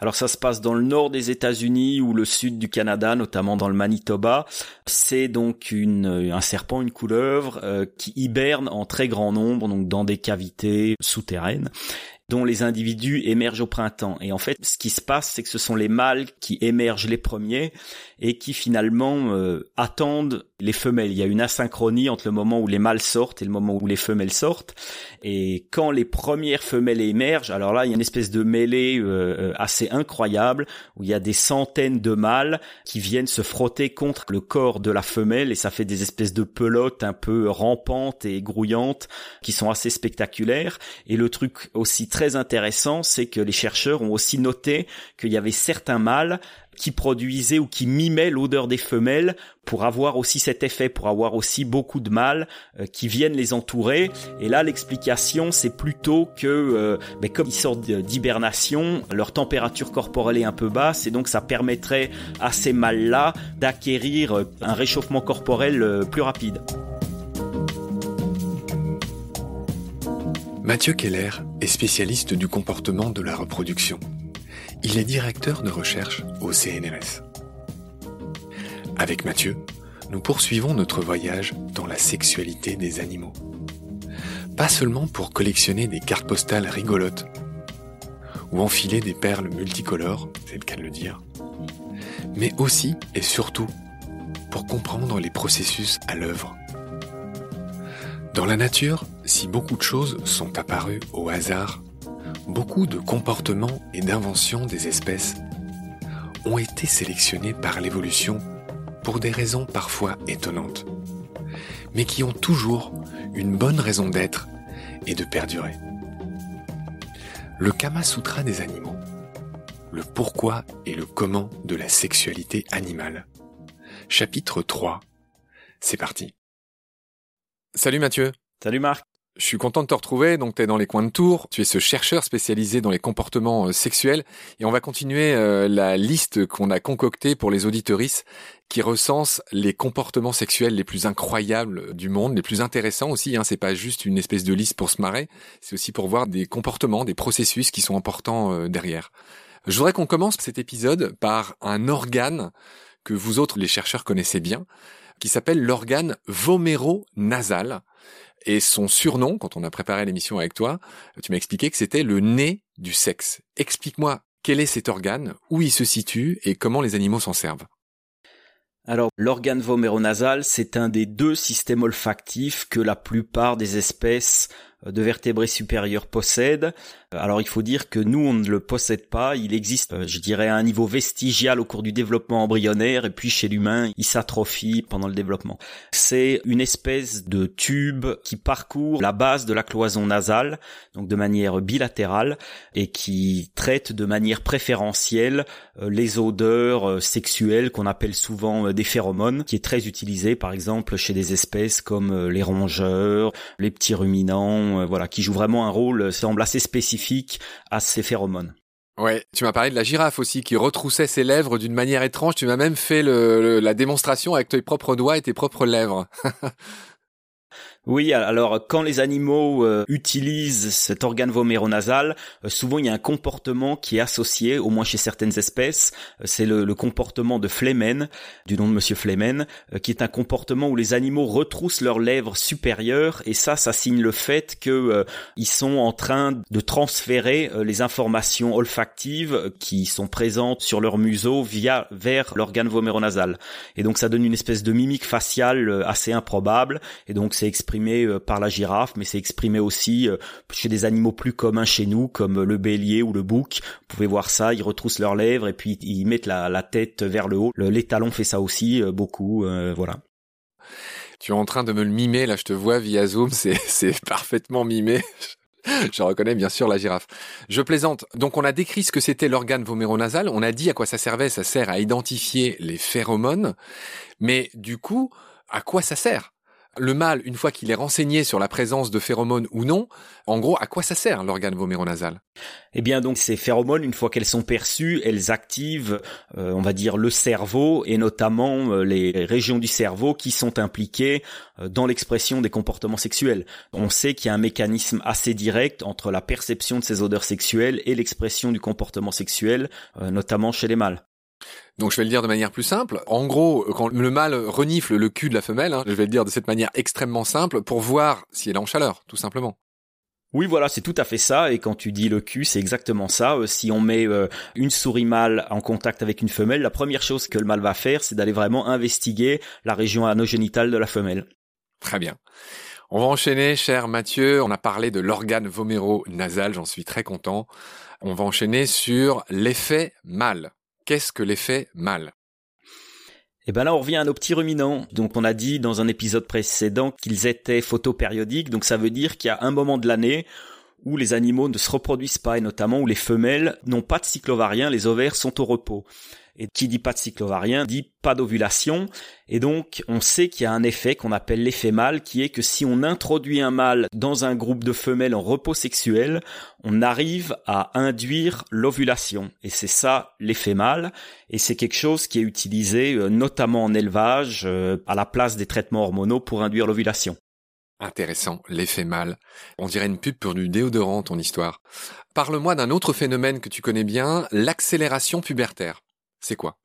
Alors ça se passe dans le nord des États-Unis ou le sud du Canada, notamment dans le Manitoba. C'est donc un serpent, une couleuvre euh, qui hiberne en très grand nombre, donc dans des cavités souterraines dont les individus émergent au printemps. Et en fait, ce qui se passe, c'est que ce sont les mâles qui émergent les premiers et qui finalement euh, attendent les femelles. Il y a une asynchronie entre le moment où les mâles sortent et le moment où les femelles sortent. Et quand les premières femelles émergent, alors là, il y a une espèce de mêlée euh, euh, assez incroyable où il y a des centaines de mâles qui viennent se frotter contre le corps de la femelle et ça fait des espèces de pelotes un peu rampantes et grouillantes qui sont assez spectaculaires. Et le truc aussi très intéressant, c'est que les chercheurs ont aussi noté qu'il y avait certains mâles qui produisaient ou qui mimaient l'odeur des femelles pour avoir aussi cet effet, pour avoir aussi beaucoup de mâles euh, qui viennent les entourer. Et là, l'explication, c'est plutôt que, euh, ben, comme ils sortent d'hibernation, leur température corporelle est un peu basse, et donc ça permettrait à ces mâles-là d'acquérir euh, un réchauffement corporel plus rapide. Mathieu Keller est spécialiste du comportement de la reproduction. Il est directeur de recherche au CNRS. Avec Mathieu, nous poursuivons notre voyage dans la sexualité des animaux. Pas seulement pour collectionner des cartes postales rigolotes ou enfiler des perles multicolores, c'est le cas de le dire, mais aussi et surtout pour comprendre les processus à l'œuvre. Dans la nature, si beaucoup de choses sont apparues au hasard beaucoup de comportements et d'inventions des espèces ont été sélectionnés par l'évolution pour des raisons parfois étonnantes, mais qui ont toujours une bonne raison d'être et de perdurer. Le Kama Sutra des animaux, le pourquoi et le comment de la sexualité animale. Chapitre 3. C'est parti. Salut Mathieu. Salut Marc. Je suis content de te retrouver. Donc, tu es dans les coins de Tours. Tu es ce chercheur spécialisé dans les comportements euh, sexuels. Et on va continuer euh, la liste qu'on a concoctée pour les auditorices qui recense les comportements sexuels les plus incroyables du monde, les plus intéressants aussi. Hein. C'est pas juste une espèce de liste pour se marrer. C'est aussi pour voir des comportements, des processus qui sont importants euh, derrière. Je voudrais qu'on commence cet épisode par un organe que vous autres, les chercheurs, connaissez bien qui s'appelle l'organe voméro-nasal. Et son surnom, quand on a préparé l'émission avec toi, tu m'as expliqué que c'était le nez du sexe. Explique-moi quel est cet organe, où il se situe et comment les animaux s'en servent? Alors, l'organe voméronasal, c'est un des deux systèmes olfactifs que la plupart des espèces de vertébrés supérieurs possèdent. Alors il faut dire que nous, on ne le possède pas. Il existe, euh, je dirais, à un niveau vestigial au cours du développement embryonnaire et puis chez l'humain, il s'atrophie pendant le développement. C'est une espèce de tube qui parcourt la base de la cloison nasale, donc de manière bilatérale, et qui traite de manière préférentielle euh, les odeurs euh, sexuelles qu'on appelle souvent des phéromones, qui est très utilisé par exemple chez des espèces comme les rongeurs, les petits ruminants, voilà, qui jouent vraiment un rôle semble assez spécifique à ces phéromones. Ouais, tu m'as parlé de la girafe aussi qui retroussait ses lèvres d'une manière étrange. Tu m'as même fait la démonstration avec tes propres doigts et tes propres lèvres. Oui, alors quand les animaux euh, utilisent cet organe voméronasal, euh, souvent il y a un comportement qui est associé, au moins chez certaines espèces, euh, c'est le, comportement de Flemen, du nom de Monsieur Flemen, qui est un comportement où les animaux retroussent leurs lèvres supérieures, et ça, ça signe le fait que ils sont en train de transférer les informations olfactives qui sont présentes sur leur museau via vers l'organe voméronasal. Et donc ça donne une espèce de mimique faciale assez improbable, et donc c'est exprimé euh, par la girafe, mais c'est exprimé aussi euh, chez des animaux plus communs chez nous, comme le bélier ou le bouc. Vous pouvez voir ça, ils retroussent leurs lèvres et puis ils mettent la, tête vers le haut. L'étalon fait ça aussi euh, beaucoup, voilà. Tu es en train de me le mimer, là je te vois via Zoom, c'est parfaitement mimé. Je reconnais bien sûr la girafe. Je plaisante. Donc on a décrit ce que c'était l'organe voméronasal, on a dit à quoi ça servait, ça sert à identifier les phéromones, mais du coup, à quoi ça sert? Le mâle, une fois qu'il est renseigné sur la présence de phéromones ou non, en gros, à quoi ça sert l'organe voméronasal? Eh bien, donc ces phéromones, une fois qu'elles sont perçues, elles activent, euh, on va dire, le cerveau et notamment euh, les régions du cerveau qui sont impliquées euh, dans l'expression des comportements sexuels. On sait qu'il y a un mécanisme assez direct entre la perception de ces odeurs sexuelles et l'expression du comportement sexuel, notamment chez les mâles. Donc je vais le dire de manière plus simple. En gros, quand le mâle renifle le cul de la femelle, hein, je vais le dire de cette manière extrêmement simple, pour voir si elle est en chaleur, tout simplement. Oui, voilà, c'est tout à fait ça. Et quand tu dis le cul, c'est exactement ça. Euh, si on met euh, une souris mâle en contact avec une femelle, la première chose que le mâle va faire, c'est d'aller vraiment investiguer la région anogénitale de la femelle. Très bien. On va enchaîner, cher Mathieu. On a parlé de l'organe voméro-nasal, j'en suis très content. On va enchaîner sur l'effet mâle. Qu'est-ce que l'effet mâle et eh ben là, on revient à nos petits ruminants. Donc, on a dit dans un épisode précédent qu'ils étaient photopériodiques. Donc, ça veut dire qu'il y a un moment de l'année où les animaux ne se reproduisent pas et notamment où les femelles n'ont pas de cycle ovarien, les ovaires sont au repos. Et qui dit pas de cycle ovarien dit pas d'ovulation. Et donc, on sait qu'il y a un effet qu'on appelle l'effet mâle, qui est que si on introduit un mâle dans un groupe de femelles en repos sexuel, on arrive à induire l'ovulation. Et c'est ça l'effet mâle. Et c'est quelque chose qui est utilisé euh, notamment en élevage, euh, à la place des traitements hormonaux pour induire l'ovulation. Intéressant, l'effet mâle. On dirait une pub pour du déodorant, ton histoire. Parle-moi d'un autre phénomène que tu connais bien, l'accélération pubertaire. C'est quoi?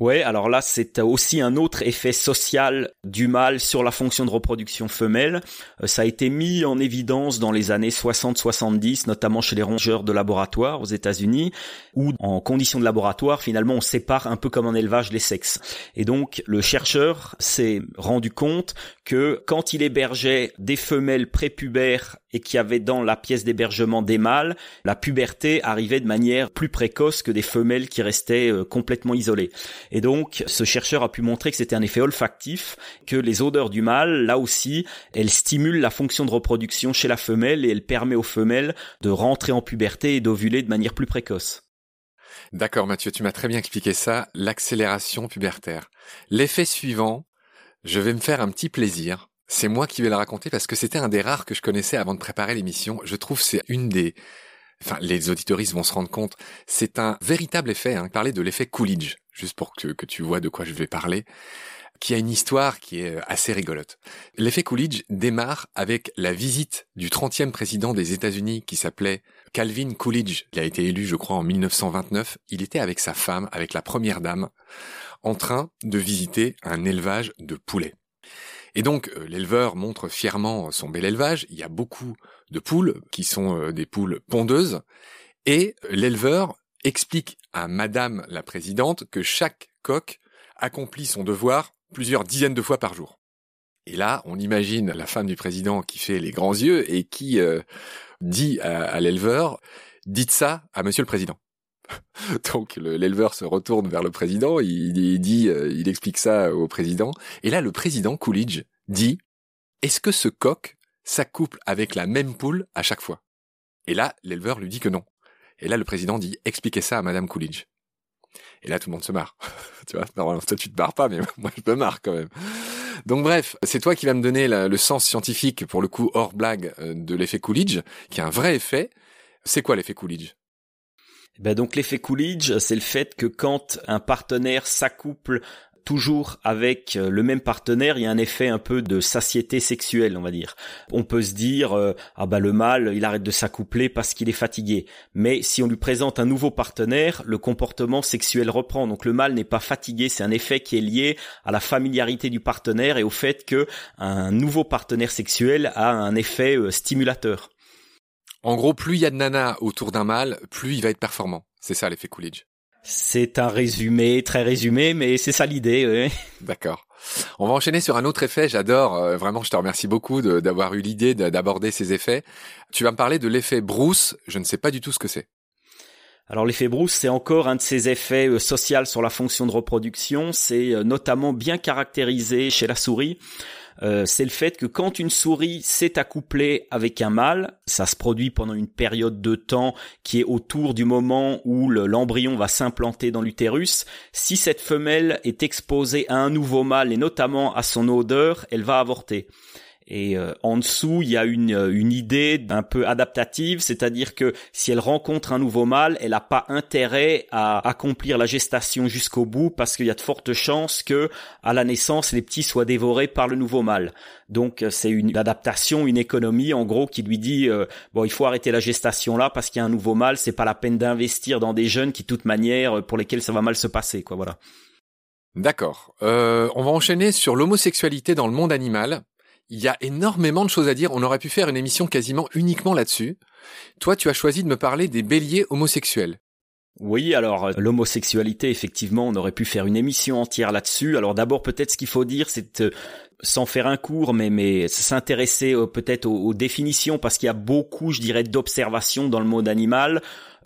Ouais, alors là, c'est aussi un autre effet social du mâle sur la fonction de reproduction femelle. Euh, ça a été mis en évidence dans les années 60-70, notamment chez les rongeurs de laboratoire aux États-Unis, où en conditions de laboratoire, finalement, on sépare un peu comme en élevage les sexes. Et donc, le chercheur s'est rendu compte que quand il hébergeait des femelles prépubères et qui avait dans la pièce d'hébergement des mâles, la puberté arrivait de manière plus précoce que des femelles qui restaient euh, complètement isolées. Et donc, ce chercheur a pu montrer que c'était un effet olfactif, que les odeurs du mâle, là aussi, elles stimulent la fonction de reproduction chez la femelle et elles permettent aux femelles de rentrer en puberté et d'ovuler de manière plus précoce. D'accord Mathieu, tu m'as très bien expliqué ça, l'accélération pubertaire. L'effet suivant, je vais me faire un petit plaisir c'est moi qui vais le raconter parce que c'était un des rares que je connaissais avant de préparer l'émission. Je trouve c'est une des enfin les auditoristes vont se rendre compte, c'est un véritable effet. Hein, parler de l'effet Coolidge, juste pour que, que tu vois de quoi je vais parler qui a une histoire qui est assez rigolote. L'effet Coolidge démarre avec la visite du 30e président des États-Unis qui s'appelait Calvin Coolidge. Il a été élu, je crois, en 1929. Il était avec sa femme, avec la première dame, en train de visiter un élevage de poulets. Et donc euh, l'éleveur montre fièrement son bel élevage, il y a beaucoup de poules qui sont euh, des poules pondeuses, et l'éleveur explique à Madame la Présidente que chaque coq accomplit son devoir plusieurs dizaines de fois par jour. Et là, on imagine la femme du président qui fait les grands yeux et qui euh, dit à, l'éleveur, dites ça à Monsieur le Président. Donc l'éleveur se retourne vers le président, il, dit, il explique ça au président, et là le président Coolidge dit Est-ce que ce coq s'accouple avec la même poule à chaque fois? Et là, l'éleveur lui dit que non. Et là, le président dit Expliquez ça à Madame Coolidge. Et là, tout le monde se marre. tu vois, normalement, toi, tu te marres pas, mais moi, je me marre quand même. Donc bref, c'est toi qui vas me donner le sens scientifique, pour le coup, hors blague, euh, de l'effet Coolidge, qui a un vrai effet. C'est quoi l'effet Coolidge? Ben donc l'effet Coolidge, c'est le fait que quand un partenaire s'accouple toujours avec euh, le même partenaire, il y a un effet un peu de satiété sexuelle, on va dire. On peut se dire euh, ah bah le mâle, il arrête de s'accoupler parce qu'il est fatigué. Mais si on lui présente un nouveau partenaire, le comportement sexuel reprend. Donc le mâle n'est pas fatigué, c'est un effet qui est lié à la familiarité du partenaire et au fait que un nouveau partenaire sexuel a un effet euh, stimulateur. En gros, plus il y a de nanas autour d'un mâle, plus il va être performant. C'est ça l'effet Coolidge. C'est un résumé, très résumé, mais c'est ça l'idée. D'accord. On va enchaîner sur un autre effet. J'adore, euh, vraiment, je te remercie beaucoup d'avoir eu l'idée d'aborder ces effets. Tu vas me parler de l'effet Bruce. Je ne sais pas du tout ce que c'est. Alors l'effet Bruce, c'est encore un de ces effets euh, sociaux sur la fonction de reproduction. C'est euh, notamment bien caractérisé chez la souris. Euh, c'est le fait que quand une souris s'est accouplée avec un mâle, ça se produit pendant une période de temps qui est autour du moment où l'embryon va s'implanter dans l'utérus. Si cette femelle est exposée à un nouveau mâle et notamment à son odeur, elle va avorter. Et euh, en dessous, il y a une, euh, une idée un peu adaptative, c'est-à-dire que si elle rencontre un nouveau mâle, elle n'a pas intérêt à accomplir la gestation jusqu'au bout parce qu'il y a de fortes chances que à la naissance, les petits soient dévorés par le nouveau mâle. Donc euh, c'est une adaptation, une économie en gros qui lui dit bon, il faut arrêter la gestation là parce qu'il y a un nouveau mâle, c'est pas la peine d'investir dans des jeunes qui de toute manière pour lesquels ça va mal se passer quoi, voilà. D'accord. Euh, on va enchaîner sur l'homosexualité dans le monde animal. Il y a énormément de choses à dire. On aurait pu faire une émission quasiment uniquement là-dessus. Toi, tu as choisi de me parler des béliers homosexuels. Oui, alors euh, l'homosexualité, effectivement, on aurait pu faire une émission entière là-dessus. Alors d'abord, peut-être ce qu'il faut dire, c'est euh, sans faire un cours, mais mais s'intéresser euh, peut-être aux, aux, définitions, parce qu'il y a beaucoup, je dirais, d'observations dans le monde animal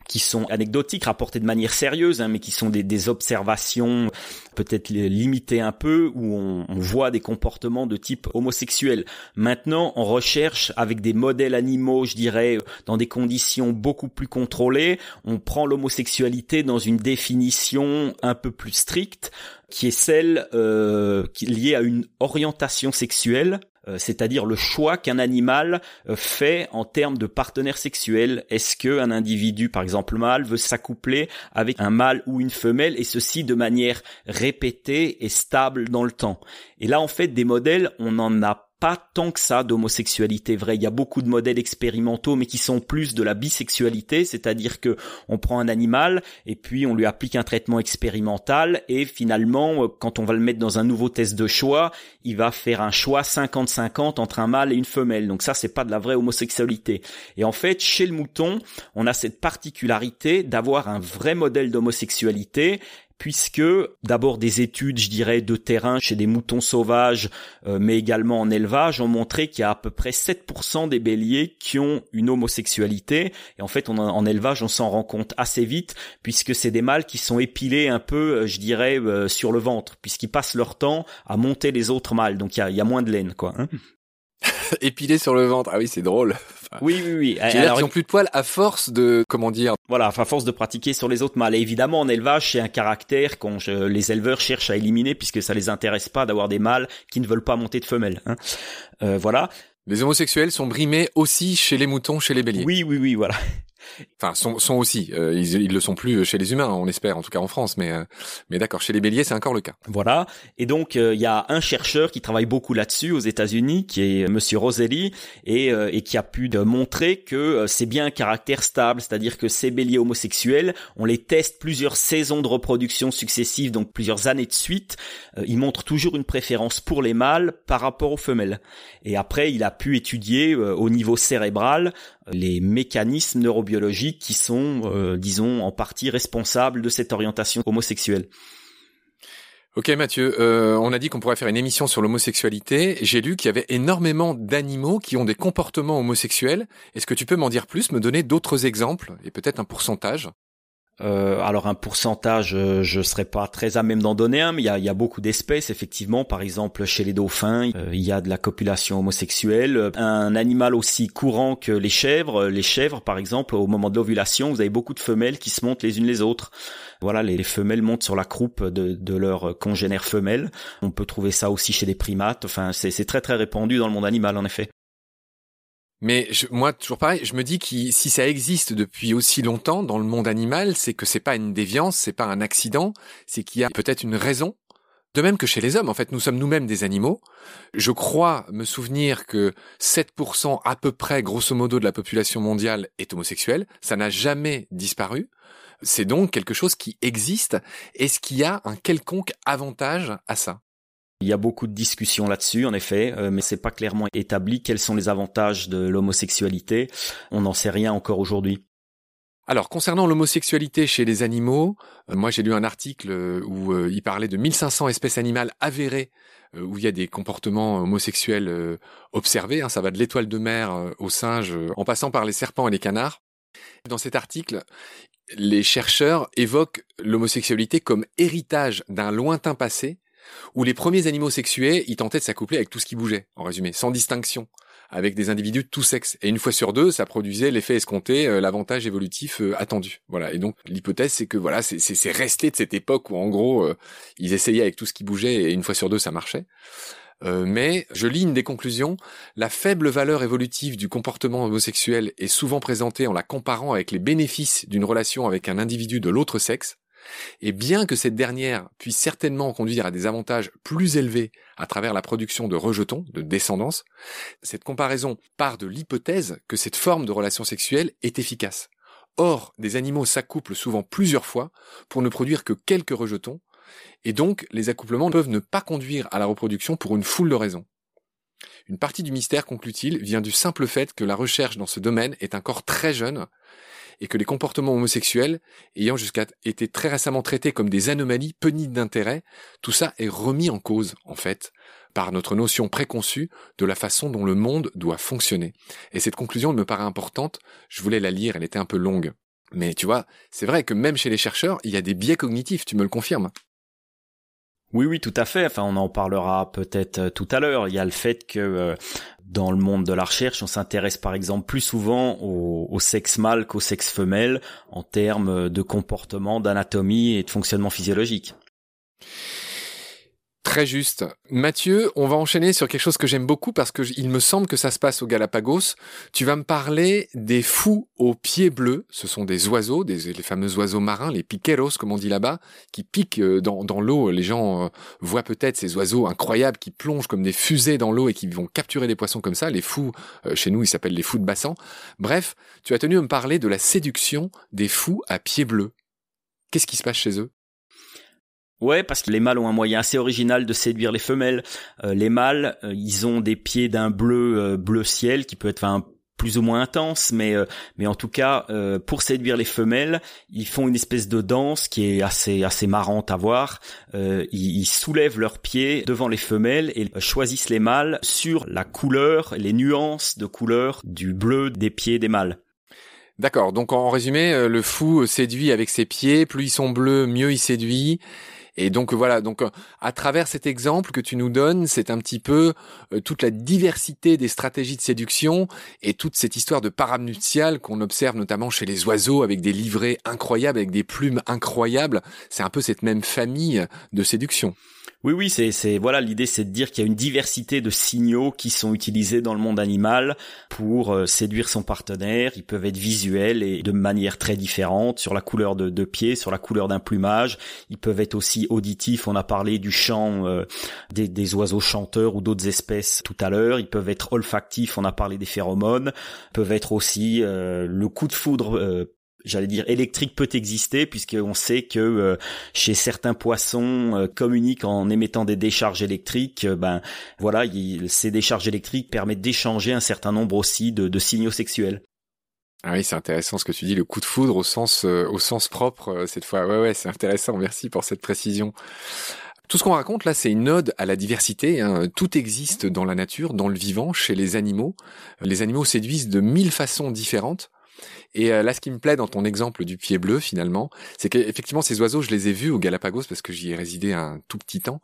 qui sont anecdotiques, rapportées de manière sérieuse, hein, mais qui sont des, des observations peut-être limitées un peu, où on, on, voit des comportements de type homosexuel. Maintenant, on recherche avec des modèles animaux, je dirais, dans des conditions beaucoup plus contrôlées, on prend l'homosexualité dans une définition un peu plus stricte, qui est celle euh, liée à une orientation sexuelle c'est-à-dire le choix qu'un animal euh, fait en termes de partenaire sexuel. Est-ce que un individu, par exemple mâle, veut s'accoupler avec un mâle ou une femelle et ceci de manière répétée et stable dans le temps? Et là, en fait, des modèles, on en a pas tant que ça d'homosexualité vraie. Il y a beaucoup de modèles expérimentaux, mais qui sont plus de la bisexualité, c'est-à-dire que on prend un animal et puis on lui applique un traitement expérimental et finalement, euh, quand on va le mettre dans un nouveau test de choix, il va faire un choix 50-50 entre un mâle et une femelle. Donc ça, c'est pas de la vraie homosexualité. Et en fait, chez le mouton, on a cette particularité d'avoir un vrai modèle d'homosexualité puisque d'abord des études, je dirais, de terrain chez des moutons sauvages, euh, mais également en élevage, ont montré qu'il y a à peu près 7% des béliers qui ont une homosexualité. Et en fait, en élevage, on s'en rend compte assez vite, puisque c'est des mâles qui sont épilés un peu, euh, je dirais, euh, sur le ventre, puisqu'ils passent leur temps à monter les autres mâles. Donc il y a, y a, moins de laine, quoi. Hein épilé sur le ventre. Ah oui, c'est drôle. oui, oui, oui. Alors, ils ont plus de poils à force de, comment dire Voilà, à force de pratiquer sur les autres mâles. Et évidemment, en élevage, c'est un caractère qu'on les éleveurs cherchent à éliminer puisque ça les intéresse pas d'avoir des mâles qui ne veulent pas monter de femelles. Hein. Euh, voilà. Les homosexuels sont brimés aussi chez les moutons, chez les béliers. Oui, oui, oui, voilà. Enfin, sont, sont aussi. Euh, ils, ils le sont plus chez les humains, on espère, en tout cas en France. Mais, euh, mais d'accord, chez les béliers, c'est encore le cas. Voilà. Et donc, euh, il y a un chercheur qui travaille beaucoup là-dessus aux États-Unis, qui est Monsieur Roselli, et, et qui a pu montrer que c'est bien un caractère stable, c'est-à-dire que ces béliers homosexuels, on les teste plusieurs saisons de reproduction successives, donc plusieurs années de suite. ils montrent toujours une préférence pour les mâles par rapport aux femelles. Et après, il a pu étudier au niveau cérébral les mécanismes neurobiologiques qui sont, euh, disons, en partie responsables de cette orientation homosexuelle. Ok Mathieu, euh, on a dit qu'on pourrait faire une émission sur l'homosexualité. J'ai lu qu'il y avait énormément d'animaux qui ont des comportements homosexuels. Est-ce que tu peux m'en dire plus, me donner d'autres exemples et peut-être un pourcentage? Euh, alors un pourcentage, euh, je serais pas très à même d'en donner un, mais il y a, beaucoup d'espèces effectivement. Par exemple, chez les dauphins, euh, il y a de la copulation homosexuelle. Un animal aussi courant que les chèvres, les chèvres par exemple, au moment de l'ovulation, vous avez beaucoup de femelles qui se montent les unes les autres. Voilà, les, les femelles montent sur la croupe de, de leurs congénères femelles. On peut trouver ça aussi chez des primates. Enfin, c'est très très répandu dans le monde animal en effet. Mais je, moi, toujours pareil, je me dis que si ça existe depuis aussi longtemps dans le monde animal, c'est que c'est pas une déviance, c'est pas un accident, c'est qu'il y a peut-être une raison. De même que chez les hommes, en fait, nous sommes nous-mêmes des animaux. Je crois me souvenir que 7% à peu près, grosso modo, de la population mondiale est homosexuelle. Ça n'a jamais disparu. C'est donc quelque chose qui existe. Est-ce qu'il y a un quelconque avantage à ça? Il y a beaucoup de discussions là-dessus, en effet, euh, mais c'est pas clairement établi quels sont les avantages de l'homosexualité. On n'en sait rien encore aujourd'hui. Alors, concernant l'homosexualité chez les animaux, euh, moi j'ai lu un article euh, où il parlait de 1500 espèces animales avérées où il y a des comportements homosexuels observés. Hein, ça va de l'étoile de mer aux singes, en passant par les serpents et les canards. Dans cet article, les chercheurs évoquent l'homosexualité comme héritage d'un lointain passé où les premiers animaux sexués, ils tentaient de s'accoupler avec tout ce qui bougeait, en résumé, sans distinction, avec des individus de tout sexe. Et une fois sur deux, ça produisait l'effet escompté, euh, l'avantage évolutif euh, attendu. Voilà. Et donc l'hypothèse, c'est que voilà, c'est resté de cette époque où en gros, euh, ils essayaient avec tout ce qui bougeait et une fois sur deux, ça marchait. mais je lis une des conclusions, la faible valeur évolutive du comportement homosexuel est souvent présentée en la comparant avec les bénéfices d'une relation avec un individu de l'autre sexe, et bien que cette dernière puisse certainement conduire à des avantages plus élevés à travers la production de rejetons, de descendance, cette comparaison part de l'hypothèse que cette forme de relation sexuelle est efficace. Or, des animaux s'accouplent souvent plusieurs fois pour ne produire que quelques rejetons, et donc les accouplements peuvent ne pas conduire à la reproduction pour une foule de raisons. Une partie du mystère, conclut-il, vient du simple fait que la recherche dans ce domaine est encore très jeune et que les comportements homosexuels, ayant jusqu'à été très récemment traités comme des anomalies punies d'intérêt, tout ça est remis en cause, en fait, par notre notion préconçue de la façon dont le monde doit fonctionner. Et cette conclusion me paraît importante, je voulais la lire, elle était un peu longue. Mais tu vois, c'est vrai que même chez les chercheurs, il y a des biais cognitifs, tu me le confirmes. Oui, oui, tout à fait. Enfin, on en parlera peut-être euh, tout à l'heure. Il y a le fait que euh, dans le monde de la recherche, on s'intéresse par exemple plus souvent au, sexe mâle qu'au sexe femelle en termes de comportement, d'anatomie et de fonctionnement physiologique. Très juste. Mathieu, on va enchaîner sur quelque chose que j'aime beaucoup parce que il me semble que ça se passe au Galapagos. Tu vas me parler des fous aux pieds bleus. Ce sont des oiseaux, des, les fameux oiseaux marins, les piqueros, comme on dit là-bas, qui piquent euh, dans, dans l'eau. Les gens euh, voient peut-être ces oiseaux incroyables qui plongent comme des fusées dans l'eau et qui vont capturer des poissons comme ça. Les fous, euh, chez nous, ils s'appellent les fous de bassin. Bref, tu as tenu à me parler de la séduction des fous à pieds bleus. Qu'est-ce qui se passe chez eux? Ouais, parce que les mâles ont un moyen assez original de séduire les femelles. Euh, les mâles, euh, ils ont des pieds d'un bleu euh, bleu ciel qui peut être plus ou moins intense, mais mais en tout cas pour séduire les femelles, ils font une espèce de danse qui est assez assez marrante à voir. Ils, ils, soulèvent leurs pieds devant les femelles et choisissent les mâles sur la couleur, les nuances de couleur du bleu des pieds des mâles. D'accord. Donc en résumé, le fou séduit avec ses pieds. Plus ils sont bleus, mieux il séduit. Et donc voilà, donc euh, à travers cet exemple que tu nous donnes, c'est un petit peu euh, toute la diversité des stratégies de séduction et toute cette histoire de paramnutial qu'on observe notamment chez les oiseaux avec des livrets incroyables, avec des plumes incroyables. C'est un peu cette même famille de séduction. Oui, oui, c'est, c'est voilà, l'idée, c'est de dire qu'il y a une diversité de signaux qui sont utilisés dans le monde animal pour euh, séduire son partenaire. Ils peuvent être visuels et de manière très différente sur la couleur de, pied, sur la couleur d'un plumage. Ils peuvent être aussi auditifs. On a parlé du chant euh, des, des, oiseaux chanteurs ou d'autres espèces tout à l'heure. Ils peuvent être olfactifs. On a parlé des phéromones. Ils peuvent être aussi euh, le coup de foudre j'allais dire électrique peut exister puisqu'on sait que euh, chez certains poissons euh, communiquent en émettant des décharges électriques euh, ben voilà ces décharges électriques permettent d'échanger un certain nombre aussi de, de signaux sexuels ah oui, c'est intéressant ce que tu dis, le coup de foudre au sens au sens propre cette fois. Ouais ouais, c'est intéressant. Merci pour cette précision. Tout ce qu'on raconte là, c'est une ode à la diversité. Hein. Tout existe dans la nature, dans le vivant, chez les animaux. Les animaux séduisent de mille façons différentes. Et euh, là, ce qui me plaît dans ton exemple du pied bleu, finalement, c'est qu'effectivement, ces oiseaux, je les ai vus au Galapagos parce que j'y ai résidé un tout petit temps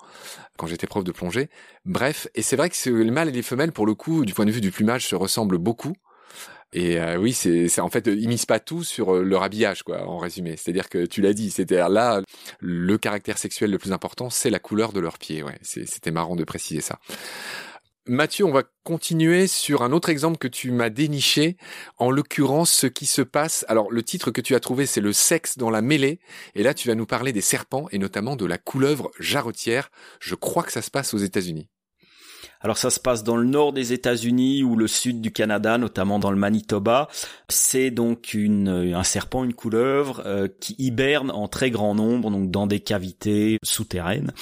quand j'étais prof de plongée. Bref, et c'est vrai que les mâles et les femelles, pour le coup, du point de vue du plumage, se ressemblent beaucoup. Et euh, oui, c'est en fait ils misent pas tout sur euh, leur habillage quoi, en résumé. C'est-à-dire que tu l'as dit, c'était là le caractère sexuel le plus important, c'est la couleur de leurs pieds. Ouais, c'était marrant de préciser ça. Mathieu, on va continuer sur un autre exemple que tu m'as déniché, en l'occurrence ce qui se passe. Alors le titre que tu as trouvé c'est le sexe dans la mêlée, et là tu vas nous parler des serpents et notamment de la couleuvre jarretière. Je crois que ça se passe aux États-Unis. Alors ça se passe dans le nord des États-Unis ou le sud du Canada, notamment dans le Manitoba. C'est donc un serpent, une couleuvre euh, qui hiberne en très grand nombre, donc dans des cavités souterraines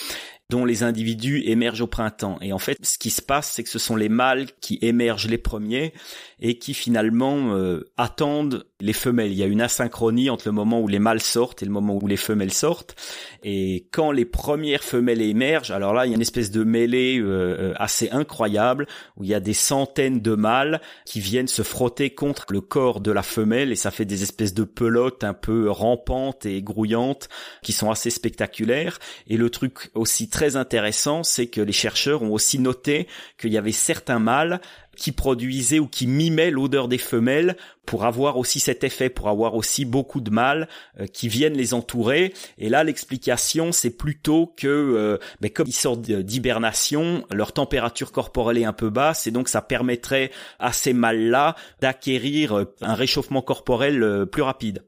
dont les individus émergent au printemps. Et en fait, ce qui se passe, c'est que ce sont les mâles qui émergent les premiers et qui finalement euh, attendent les femelles. Il y a une asynchronie entre le moment où les mâles sortent et le moment où les femelles sortent. Et quand les premières femelles émergent, alors là, il y a une espèce de mêlée euh, euh, assez incroyable où il y a des centaines de mâles qui viennent se frotter contre le corps de la femelle et ça fait des espèces de pelotes un peu rampantes et grouillantes qui sont assez spectaculaires. Et le truc aussi intéressant, c'est que les chercheurs ont aussi noté qu'il y avait certains mâles qui produisaient ou qui mimaient l'odeur des femelles pour avoir aussi cet effet, pour avoir aussi beaucoup de mâles euh, qui viennent les entourer. Et là, l'explication, c'est plutôt que, euh, ben, comme ils sortent d'hibernation, leur température corporelle est un peu basse, et donc ça permettrait à ces mâles-là d'acquérir euh, un réchauffement corporel plus rapide.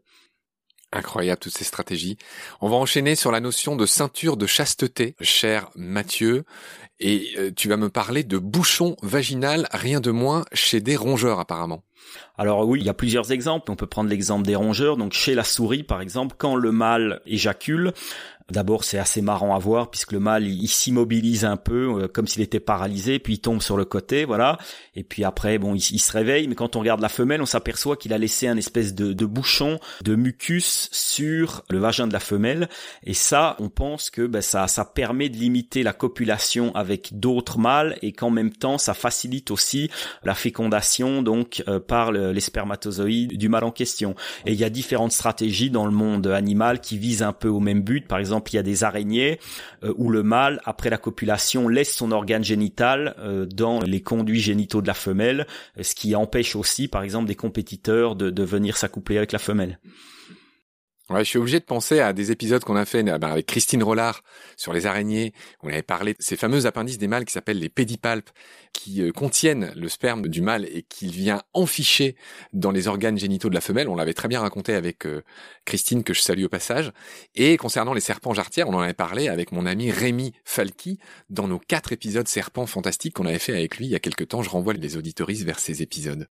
Incroyable toutes ces stratégies. On va enchaîner sur la notion de ceinture de chasteté, cher Mathieu. Et euh, tu vas me parler de bouchon vaginal, rien de moins, chez des rongeurs apparemment. Alors oui, il y a plusieurs exemples. On peut prendre l'exemple des rongeurs. Donc chez la souris, par exemple, quand le mâle éjacule, D'abord, c'est assez marrant à voir puisque le mâle il, s'immobilise un peu euh, comme s'il était paralysé, puis il tombe sur le côté, voilà. Et puis après, bon, il, se réveille, mais quand on regarde la femelle, on s'aperçoit qu'il a laissé un espèce de, bouchon de mucus sur le vagin de la femelle. Et ça, on pense que ben, ça, ça permet de limiter la copulation avec d'autres mâles et qu'en même temps, ça facilite aussi la fécondation donc euh, par les spermatozoïdes du mâle en question. Et il y a différentes stratégies dans le monde animal qui visent un peu au même but. Par exemple il y a des araignées euh, où le mâle, après la copulation, laisse son organe génital euh, dans les conduits génitaux de la femelle, ce qui empêche aussi, par exemple, des compétiteurs de venir s'accoupler avec la femelle. Ouais, je suis obligé de penser à des épisodes qu'on a fait ben, avec Christine Rollard sur les araignées. On avait parlé de ces fameux appendices des mâles qui s'appellent les pédipalpes, qui euh, contiennent le sperme du mâle et qu'il vient enficher dans les organes génitaux de la femelle. On l'avait très bien raconté avec euh, Christine, que je salue au passage. Et concernant les serpents jarretières, on en avait parlé avec mon ami Rémi Falki dans nos quatre épisodes serpents fantastiques qu'on avait fait avec lui il y a quelques temps. Je renvoie les auditoristes vers ces épisodes.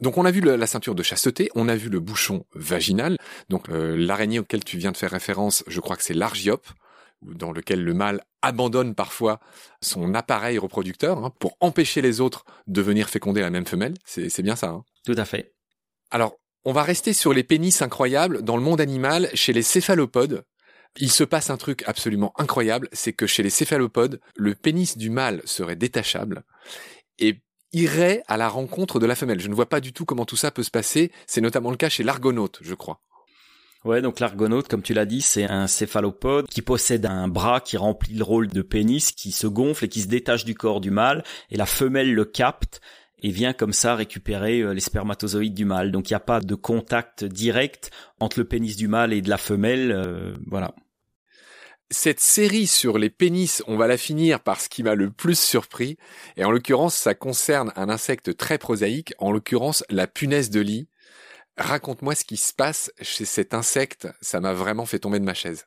Donc on a vu la ceinture de chasteté, on a vu le bouchon vaginal, donc euh, l'araignée auquel tu viens de faire référence, je crois que c'est l'argiope, dans lequel le mâle abandonne parfois son appareil reproducteur hein, pour empêcher les autres de venir féconder la même femelle. C'est bien ça. Hein Tout à fait. Alors, on va rester sur les pénis incroyables dans le monde animal chez les céphalopodes. Il se passe un truc absolument incroyable, c'est que chez les céphalopodes, le pénis du mâle serait détachable et irait à la rencontre de la femelle. Je ne vois pas du tout comment tout ça peut se passer. C'est notamment le cas chez l'argonaute, je crois. Ouais, donc l'argonaute, comme tu l'as dit, c'est un céphalopode qui possède un bras qui remplit le rôle de pénis, qui se gonfle et qui se détache du corps du mâle, et la femelle le capte et vient comme ça récupérer euh, les spermatozoïdes du mâle. Donc il n'y a pas de contact direct entre le pénis du mâle et de la femelle, euh, voilà. Cette série sur les pénis, on va la finir par ce qui m'a le plus surpris. Et en l'occurrence, ça concerne un insecte très prosaïque, en l'occurrence la punaise de lit. Raconte-moi ce qui se passe chez cet insecte, ça m'a vraiment fait tomber de ma chaise.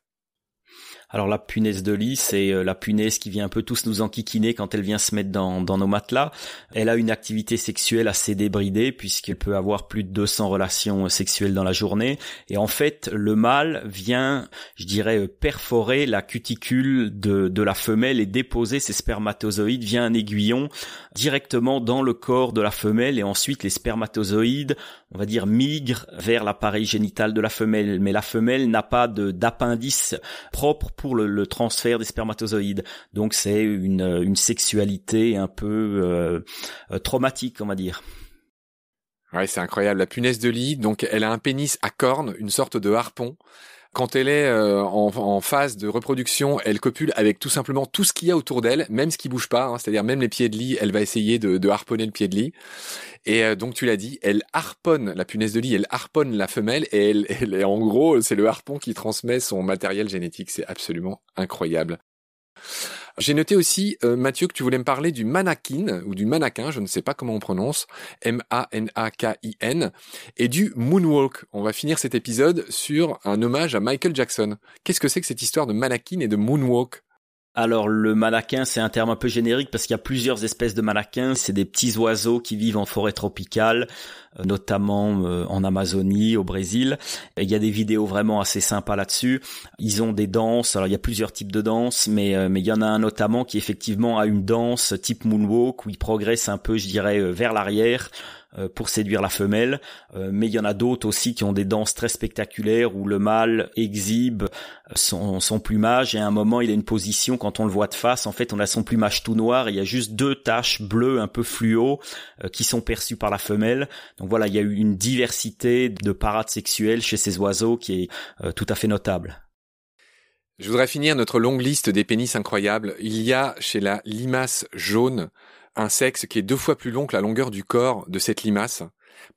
Alors la punaise de lit, c'est euh, la punaise qui vient un peu tous nous enquiquiner quand elle vient se mettre dans, nos matelas. Elle a une activité sexuelle assez débridée puisqu'elle peut avoir plus de 200 relations sexuelles dans la journée. Et en fait, le mâle vient, je dirais, euh, perforer la cuticule de, la femelle et déposer ses spermatozoïdes via un aiguillon directement dans le corps de la femelle. Et ensuite, les spermatozoïdes, on va dire, migrent vers l'appareil génital de la femelle. Mais la femelle n'a pas d'appendice propre le, transfert des spermatozoïdes. Donc c'est une, une sexualité un peu euh, traumatique, on va dire. Ouais, c'est incroyable. La punaise de lit, donc elle a un pénis à cornes, une sorte de harpon. Quand elle est euh, en, phase de reproduction, elle copule avec tout simplement tout ce qu'il y a autour d'elle, même ce qui bouge pas, hein, c'est-à-dire même les pieds de lit, elle va essayer de, harponner le pied de lit. Et euh, donc tu l'as dit, elle harponne la punaise de lit, elle harponne la femelle et elle est en gros, c'est le harpon qui transmet son matériel génétique. C'est absolument incroyable. J'ai noté aussi, euh, Mathieu, que tu voulais me parler du mannequin, ou du mannequin, je ne sais pas comment on prononce, M-A-N-A-K-I-N, et du moonwalk. On va finir cet épisode sur un hommage à Michael Jackson. Qu'est-ce que c'est que cette histoire de mannequin et de moonwalk? Alors le mannequin, c'est un terme un peu générique parce qu'il y a plusieurs espèces de mannequins. C'est des petits oiseaux qui vivent en forêt tropicale, euh, notamment euh, en Amazonie, au Brésil. il y a des vidéos vraiment assez sympas là-dessus. Ils ont des danses. Alors il y a plusieurs types de danses, mais euh, mais il y en a un notamment qui effectivement a une danse type moonwalk où il progresse un peu, je dirais, vers l'arrière pour séduire la femelle, euh, mais il y en a d'autres aussi qui ont des danses très spectaculaires où le mâle exhibe son, son, plumage et à un moment il a une position quand on le voit de face, en fait on a son plumage tout noir et il y a juste deux taches bleues un peu fluo euh, qui sont perçues par la femelle. Donc voilà, il y a eu une diversité de parades sexuelles chez ces oiseaux qui est tout à fait notable. Je voudrais finir notre longue liste des pénis incroyables. Il y a chez la limace jaune un sexe qui est deux fois plus long que la longueur du corps de cette limace.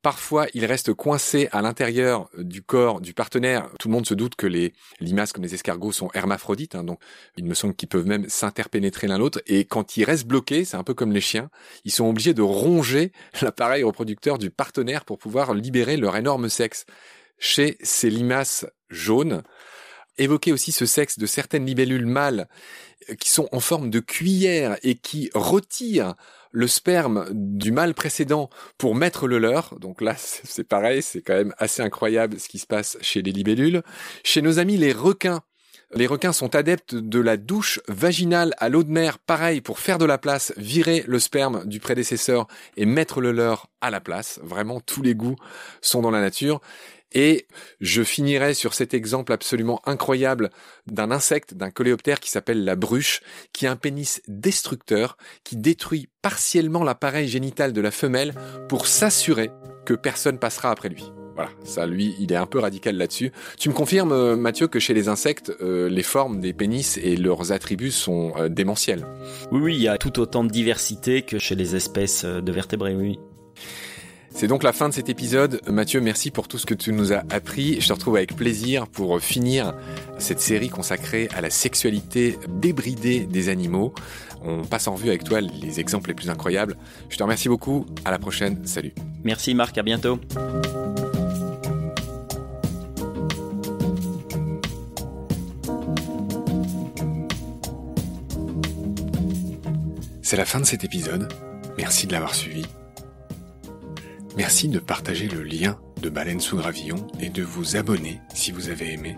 Parfois, il reste coincé à l'intérieur du corps du partenaire. Tout le monde se doute que les limaces comme les escargots sont hermaphrodites, hein, donc il me semble qu'ils peuvent même s'interpénétrer l'un l'autre. Et quand ils restent bloqués, c'est un peu comme les chiens, ils sont obligés de ronger l'appareil reproducteur du partenaire pour pouvoir libérer leur énorme sexe. Chez ces limaces jaunes, évoquer aussi ce sexe de certaines libellules mâles euh, qui sont en forme de cuillère et qui retirent le sperme du mâle précédent pour mettre le leur. Donc là, c'est pareil, c'est quand même assez incroyable ce qui se passe chez les libellules. Chez nos amis les requins, les requins sont adeptes de la douche vaginale à l'eau de mer, pareil, pour faire de la place, virer le sperme du prédécesseur et mettre le leur à la place. Vraiment, tous les goûts sont dans la nature. Et je finirai sur cet exemple absolument incroyable d'un insecte, d'un coléoptère qui s'appelle la bruche, qui a un pénis destructeur, qui détruit partiellement l'appareil génital de la femelle pour s'assurer que personne passera après lui. Voilà, ça lui, il est un peu radical là-dessus. Tu me confirmes, euh, Mathieu, que chez les insectes, euh, les formes des pénis et leurs attributs sont euh, démentiels Oui, oui, il y a tout autant de diversité que chez les espèces de vertébrés, oui. C'est donc la fin de cet épisode. Mathieu, merci pour tout ce que tu nous as appris. Je te retrouve avec plaisir pour finir cette série consacrée à la sexualité débridée des animaux. On passe en revue avec toi les exemples les plus incroyables. Je te remercie beaucoup. À la prochaine. Salut. Merci Marc. À bientôt. C'est la fin de cet épisode. Merci de l'avoir suivi. Merci de partager le lien de Baleine sous Gravillon et de vous abonner si vous avez aimé.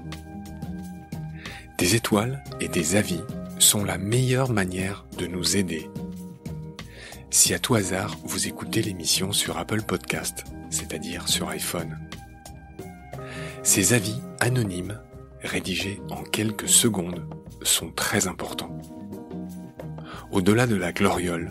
Des étoiles et des avis sont la meilleure manière de nous aider. Si à tout hasard vous écoutez l'émission sur Apple Podcast, c'est-à-dire sur iPhone, ces avis anonymes, rédigés en quelques secondes, sont très importants. Au-delà de la gloriole,